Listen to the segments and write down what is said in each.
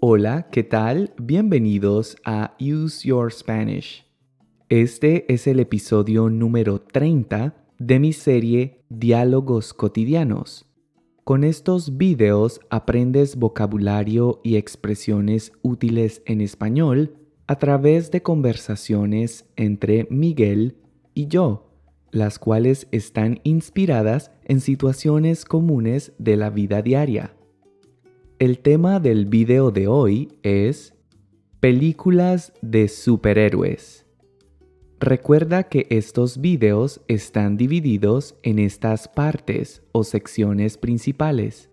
Hola, ¿qué tal? Bienvenidos a Use Your Spanish. Este es el episodio número 30 de mi serie Diálogos cotidianos. Con estos videos aprendes vocabulario y expresiones útiles en español a través de conversaciones entre Miguel y yo, las cuales están inspiradas en situaciones comunes de la vida diaria. El tema del video de hoy es películas de superhéroes. Recuerda que estos videos están divididos en estas partes o secciones principales.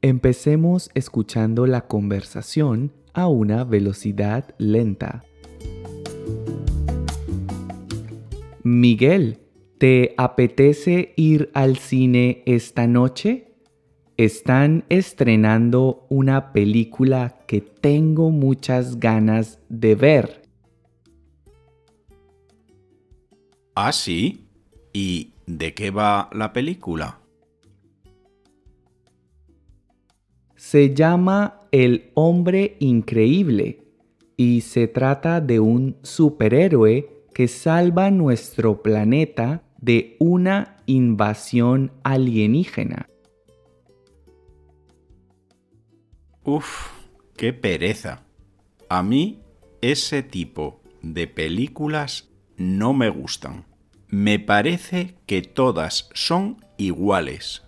Empecemos escuchando la conversación a una velocidad lenta. Miguel, ¿te apetece ir al cine esta noche? Están estrenando una película que tengo muchas ganas de ver. ¿Ah, sí? ¿Y de qué va la película? Se llama El hombre increíble y se trata de un superhéroe que salva nuestro planeta de una invasión alienígena. Uf, qué pereza. A mí ese tipo de películas no me gustan. Me parece que todas son iguales.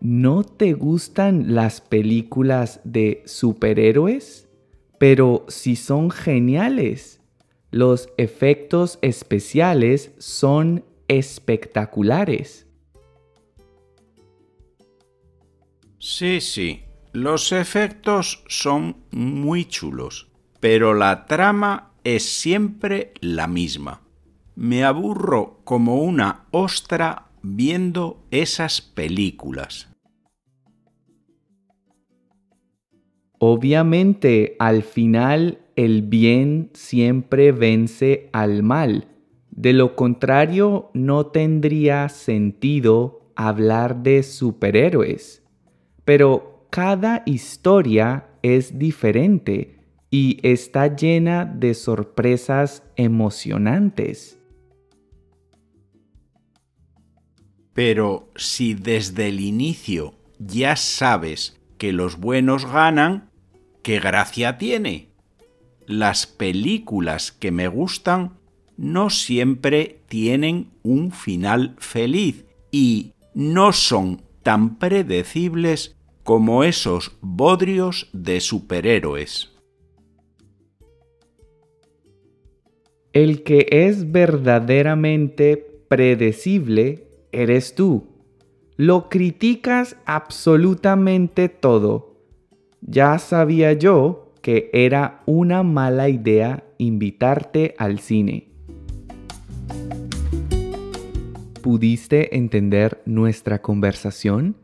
¿No te gustan las películas de superhéroes? Pero si son geniales. Los efectos especiales son espectaculares. Sí, sí, los efectos son muy chulos, pero la trama es siempre la misma. Me aburro como una ostra viendo esas películas. Obviamente, al final, el bien siempre vence al mal. De lo contrario, no tendría sentido hablar de superhéroes pero cada historia es diferente y está llena de sorpresas emocionantes. Pero si desde el inicio ya sabes que los buenos ganan, ¿qué gracia tiene? Las películas que me gustan no siempre tienen un final feliz y no son tan predecibles como esos bodrios de superhéroes. El que es verdaderamente predecible eres tú. Lo criticas absolutamente todo. Ya sabía yo que era una mala idea invitarte al cine. ¿Pudiste entender nuestra conversación?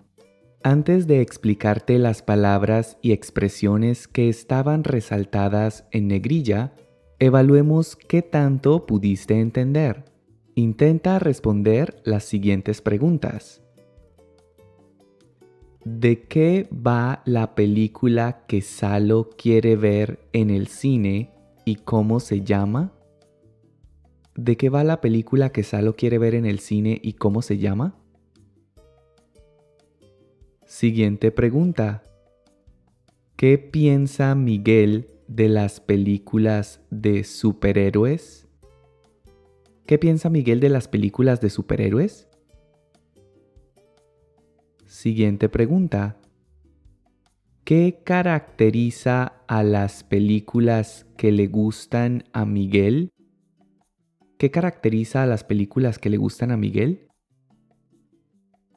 Antes de explicarte las palabras y expresiones que estaban resaltadas en negrilla, evaluemos qué tanto pudiste entender. Intenta responder las siguientes preguntas. ¿De qué va la película que Salo quiere ver en el cine y cómo se llama? ¿De qué va la película que Salo quiere ver en el cine y cómo se llama? Siguiente pregunta. ¿Qué piensa Miguel de las películas de superhéroes? ¿Qué piensa Miguel de las películas de superhéroes? Siguiente pregunta. ¿Qué caracteriza a las películas que le gustan a Miguel? ¿Qué caracteriza a las películas que le gustan a Miguel?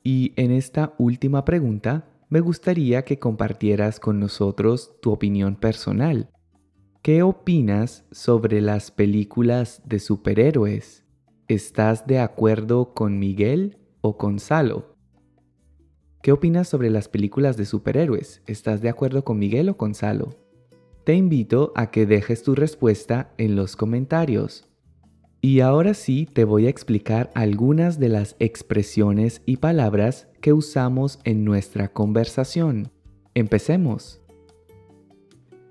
Y en esta última pregunta, me gustaría que compartieras con nosotros tu opinión personal. ¿Qué opinas sobre las películas de superhéroes? ¿Estás de acuerdo con Miguel o con Salo? ¿Qué opinas sobre las películas de superhéroes? ¿Estás de acuerdo con Miguel o con Salo? Te invito a que dejes tu respuesta en los comentarios. Y ahora sí te voy a explicar algunas de las expresiones y palabras que usamos en nuestra conversación. Empecemos.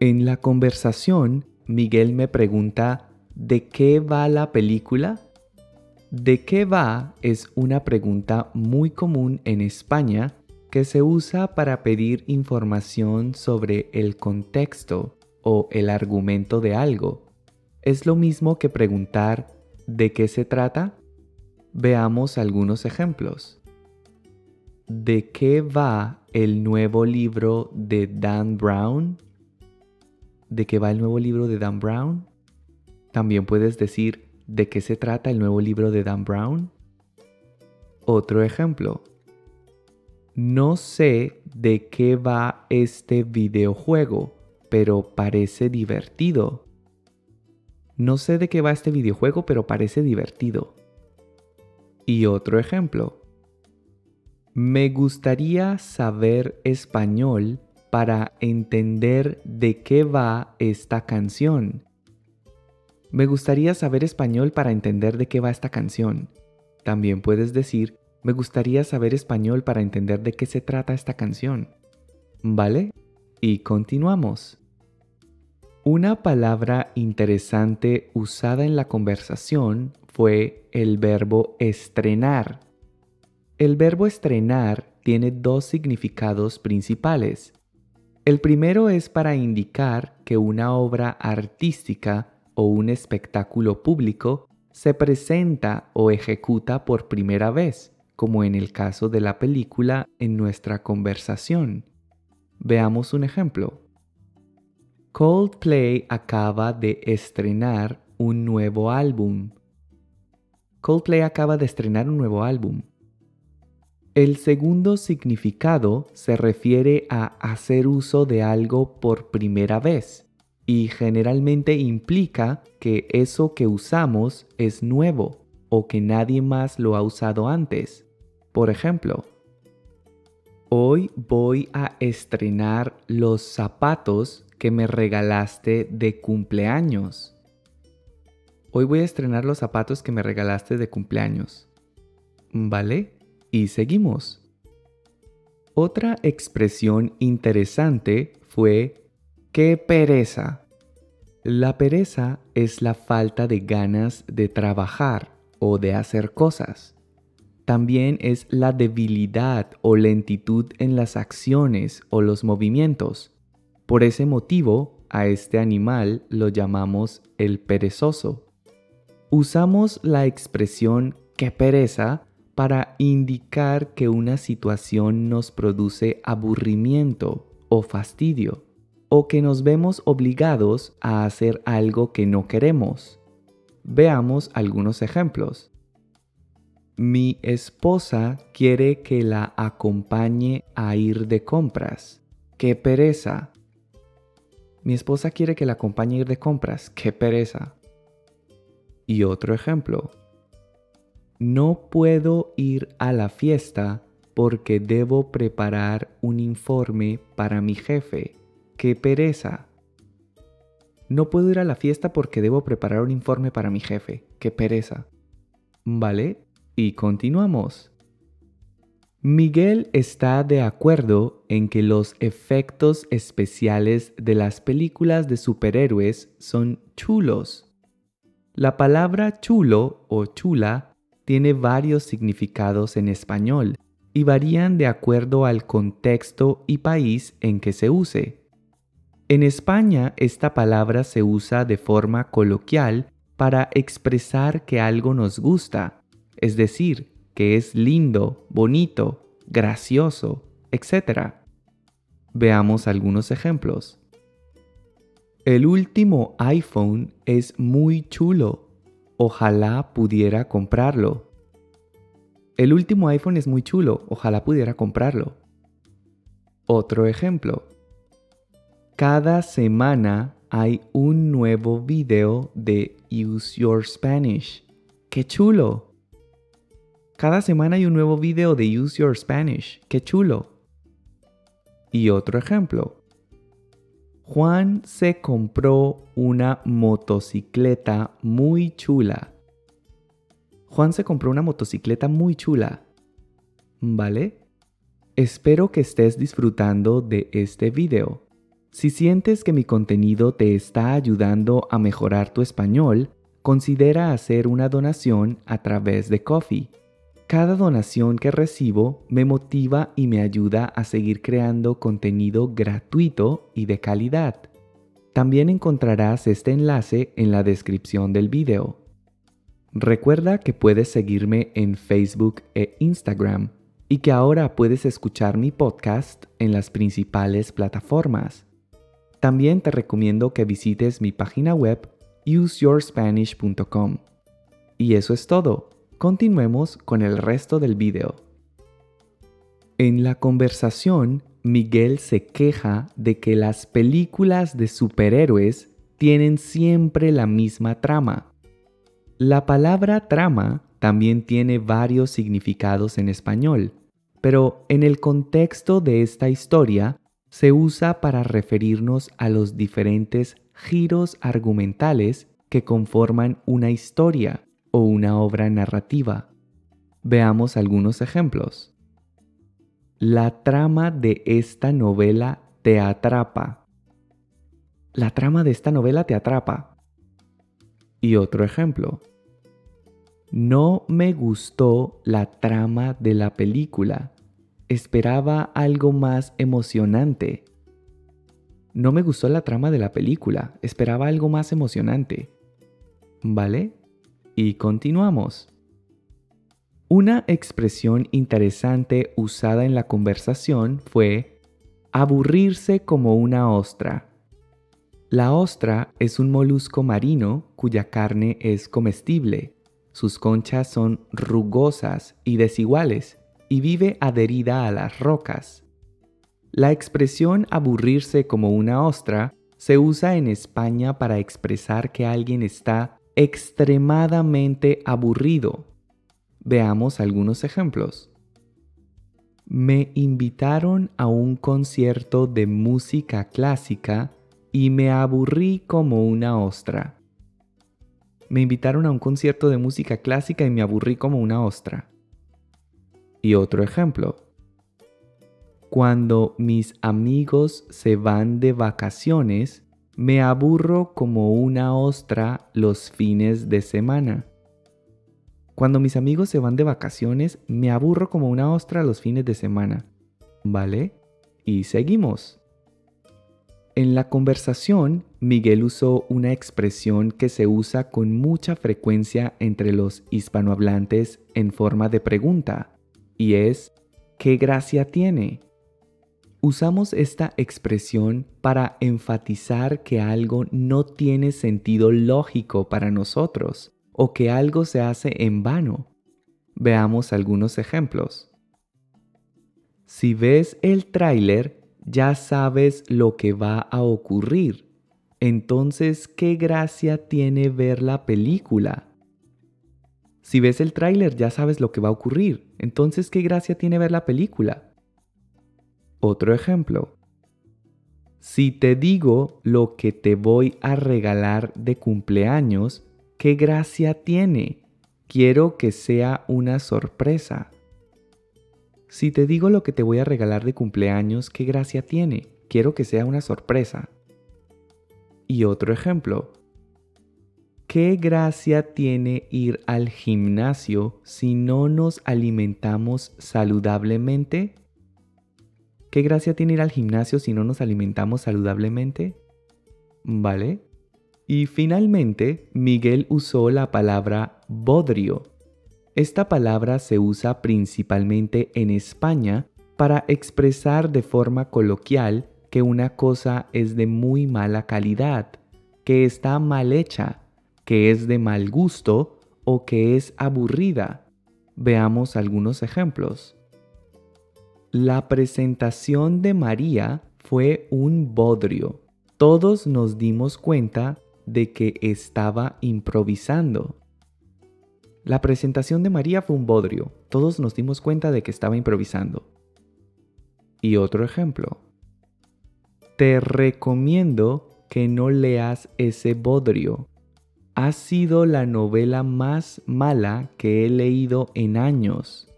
En la conversación, Miguel me pregunta, ¿de qué va la película? ¿De qué va? es una pregunta muy común en España que se usa para pedir información sobre el contexto o el argumento de algo. Es lo mismo que preguntar ¿De qué se trata? Veamos algunos ejemplos. ¿De qué va el nuevo libro de Dan Brown? ¿De qué va el nuevo libro de Dan Brown? También puedes decir ¿de qué se trata el nuevo libro de Dan Brown? Otro ejemplo. No sé de qué va este videojuego, pero parece divertido. No sé de qué va este videojuego, pero parece divertido. Y otro ejemplo. Me gustaría saber español para entender de qué va esta canción. Me gustaría saber español para entender de qué va esta canción. También puedes decir, me gustaría saber español para entender de qué se trata esta canción. ¿Vale? Y continuamos. Una palabra interesante usada en la conversación fue el verbo estrenar. El verbo estrenar tiene dos significados principales. El primero es para indicar que una obra artística o un espectáculo público se presenta o ejecuta por primera vez, como en el caso de la película en nuestra conversación. Veamos un ejemplo. Coldplay acaba de estrenar un nuevo álbum. Coldplay acaba de estrenar un nuevo álbum. El segundo significado se refiere a hacer uso de algo por primera vez y generalmente implica que eso que usamos es nuevo o que nadie más lo ha usado antes. Por ejemplo, hoy voy a estrenar los zapatos que me regalaste de cumpleaños. Hoy voy a estrenar los zapatos que me regalaste de cumpleaños. ¿Vale? Y seguimos. Otra expresión interesante fue ¡qué pereza! La pereza es la falta de ganas de trabajar o de hacer cosas. También es la debilidad o lentitud en las acciones o los movimientos. Por ese motivo, a este animal lo llamamos el perezoso. Usamos la expresión que pereza para indicar que una situación nos produce aburrimiento o fastidio, o que nos vemos obligados a hacer algo que no queremos. Veamos algunos ejemplos. Mi esposa quiere que la acompañe a ir de compras. ¡Qué pereza! Mi esposa quiere que la acompañe a ir de compras. ¡Qué pereza! Y otro ejemplo. No puedo ir a la fiesta porque debo preparar un informe para mi jefe. ¡Qué pereza! No puedo ir a la fiesta porque debo preparar un informe para mi jefe. ¡Qué pereza! ¿Vale? Y continuamos. Miguel está de acuerdo en que los efectos especiales de las películas de superhéroes son chulos. La palabra chulo o chula tiene varios significados en español y varían de acuerdo al contexto y país en que se use. En España esta palabra se usa de forma coloquial para expresar que algo nos gusta, es decir, que es lindo, bonito, gracioso, etc. Veamos algunos ejemplos. El último iPhone es muy chulo. Ojalá pudiera comprarlo. El último iPhone es muy chulo. Ojalá pudiera comprarlo. Otro ejemplo. Cada semana hay un nuevo video de Use Your Spanish. ¡Qué chulo! Cada semana hay un nuevo video de Use Your Spanish. ¡Qué chulo! Y otro ejemplo. Juan se compró una motocicleta muy chula. Juan se compró una motocicleta muy chula. ¿Vale? Espero que estés disfrutando de este video. Si sientes que mi contenido te está ayudando a mejorar tu español, considera hacer una donación a través de Coffee. Cada donación que recibo me motiva y me ayuda a seguir creando contenido gratuito y de calidad. También encontrarás este enlace en la descripción del video. Recuerda que puedes seguirme en Facebook e Instagram y que ahora puedes escuchar mi podcast en las principales plataformas. También te recomiendo que visites mi página web useyourspanish.com. Y eso es todo. Continuemos con el resto del video. En la conversación, Miguel se queja de que las películas de superhéroes tienen siempre la misma trama. La palabra trama también tiene varios significados en español, pero en el contexto de esta historia se usa para referirnos a los diferentes giros argumentales que conforman una historia o una obra narrativa. Veamos algunos ejemplos. La trama de esta novela te atrapa. La trama de esta novela te atrapa. Y otro ejemplo. No me gustó la trama de la película. Esperaba algo más emocionante. No me gustó la trama de la película. Esperaba algo más emocionante. ¿Vale? Y continuamos. Una expresión interesante usada en la conversación fue aburrirse como una ostra. La ostra es un molusco marino cuya carne es comestible sus conchas son rugosas y desiguales y vive adherida a las rocas. La expresión aburrirse como una ostra se usa en España para expresar que alguien está extremadamente aburrido. Veamos algunos ejemplos. Me invitaron a un concierto de música clásica y me aburrí como una ostra. Me invitaron a un concierto de música clásica y me aburrí como una ostra. Y otro ejemplo. Cuando mis amigos se van de vacaciones, me aburro como una ostra los fines de semana. Cuando mis amigos se van de vacaciones, me aburro como una ostra los fines de semana. ¿Vale? Y seguimos. En la conversación, Miguel usó una expresión que se usa con mucha frecuencia entre los hispanohablantes en forma de pregunta, y es ¿qué gracia tiene? Usamos esta expresión para enfatizar que algo no tiene sentido lógico para nosotros o que algo se hace en vano. Veamos algunos ejemplos. Si ves el tráiler, ya sabes lo que va a ocurrir. Entonces, ¿qué gracia tiene ver la película? Si ves el tráiler ya sabes lo que va a ocurrir. Entonces, ¿qué gracia tiene ver la película? Otro ejemplo. Si te digo lo que te voy a regalar de cumpleaños, ¿qué gracia tiene? Quiero que sea una sorpresa. Si te digo lo que te voy a regalar de cumpleaños, ¿qué gracia tiene? Quiero que sea una sorpresa. Y otro ejemplo. ¿Qué gracia tiene ir al gimnasio si no nos alimentamos saludablemente? ¿Qué gracia tiene ir al gimnasio si no nos alimentamos saludablemente? ¿Vale? Y finalmente, Miguel usó la palabra bodrio esta palabra se usa principalmente en España para expresar de forma coloquial que una cosa es de muy mala calidad, que está mal hecha, que es de mal gusto o que es aburrida. Veamos algunos ejemplos. La presentación de María fue un bodrio. Todos nos dimos cuenta de que estaba improvisando. La presentación de María fue un bodrio. Todos nos dimos cuenta de que estaba improvisando. Y otro ejemplo. Te recomiendo que no leas ese bodrio. ha sido la novela más mala que he leído en años.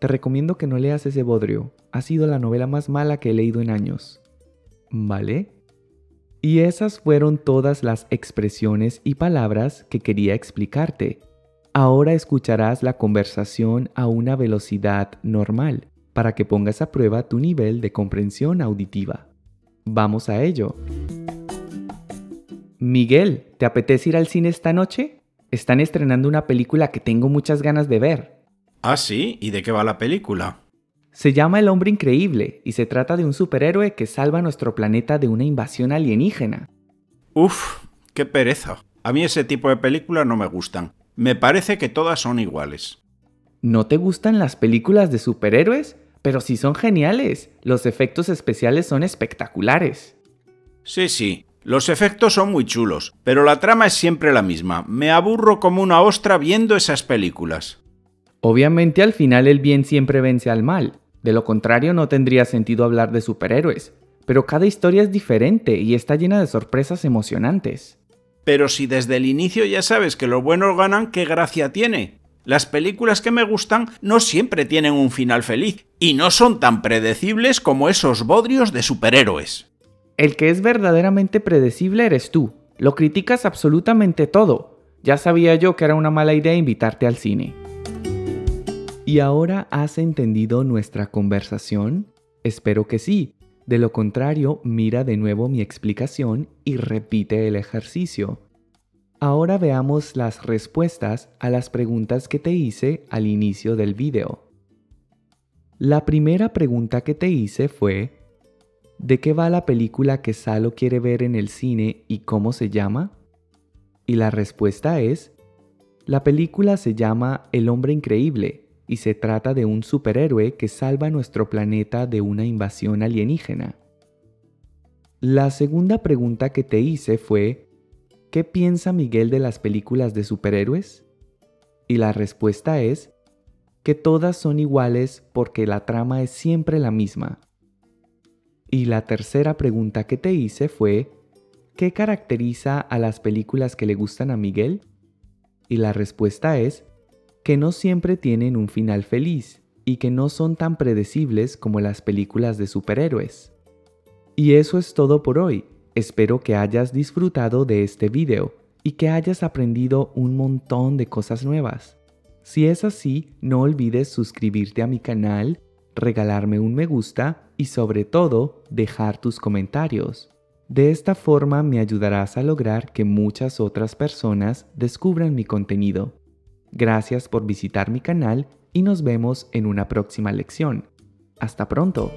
Te recomiendo que no leas ese bodrio. Ha sido la novela más mala que he leído en años. ¿Vale? Y esas fueron todas las expresiones y palabras que quería explicarte. Ahora escucharás la conversación a una velocidad normal para que pongas a prueba tu nivel de comprensión auditiva. Vamos a ello. Miguel, ¿te apetece ir al cine esta noche? Están estrenando una película que tengo muchas ganas de ver. ¿Ah, sí? ¿Y de qué va la película? Se llama El hombre increíble y se trata de un superhéroe que salva nuestro planeta de una invasión alienígena. Uf, qué pereza. A mí ese tipo de películas no me gustan. Me parece que todas son iguales. ¿No te gustan las películas de superhéroes? Pero sí son geniales. Los efectos especiales son espectaculares. Sí, sí, los efectos son muy chulos, pero la trama es siempre la misma. Me aburro como una ostra viendo esas películas. Obviamente al final el bien siempre vence al mal. De lo contrario no tendría sentido hablar de superhéroes. Pero cada historia es diferente y está llena de sorpresas emocionantes. Pero si desde el inicio ya sabes que los buenos ganan, ¿qué gracia tiene? Las películas que me gustan no siempre tienen un final feliz y no son tan predecibles como esos bodrios de superhéroes. El que es verdaderamente predecible eres tú. Lo criticas absolutamente todo. Ya sabía yo que era una mala idea invitarte al cine. ¿Y ahora has entendido nuestra conversación? Espero que sí. De lo contrario, mira de nuevo mi explicación y repite el ejercicio. Ahora veamos las respuestas a las preguntas que te hice al inicio del video. La primera pregunta que te hice fue, ¿De qué va la película que Salo quiere ver en el cine y cómo se llama? Y la respuesta es, la película se llama El hombre increíble y se trata de un superhéroe que salva nuestro planeta de una invasión alienígena. La segunda pregunta que te hice fue, ¿qué piensa Miguel de las películas de superhéroes? Y la respuesta es, que todas son iguales porque la trama es siempre la misma y la tercera pregunta que te hice fue, ¿qué caracteriza a las películas que le gustan a Miguel? Y la respuesta es, que no siempre tienen un final feliz y que no son tan predecibles como las películas de superhéroes. Y eso es todo por hoy. Espero que hayas disfrutado de este video y que hayas aprendido un montón de cosas nuevas. Si es así, no olvides suscribirte a mi canal, regalarme un me gusta y sobre todo dejar tus comentarios. De esta forma me ayudarás a lograr que muchas otras personas descubran mi contenido. Gracias por visitar mi canal y nos vemos en una próxima lección. Hasta pronto.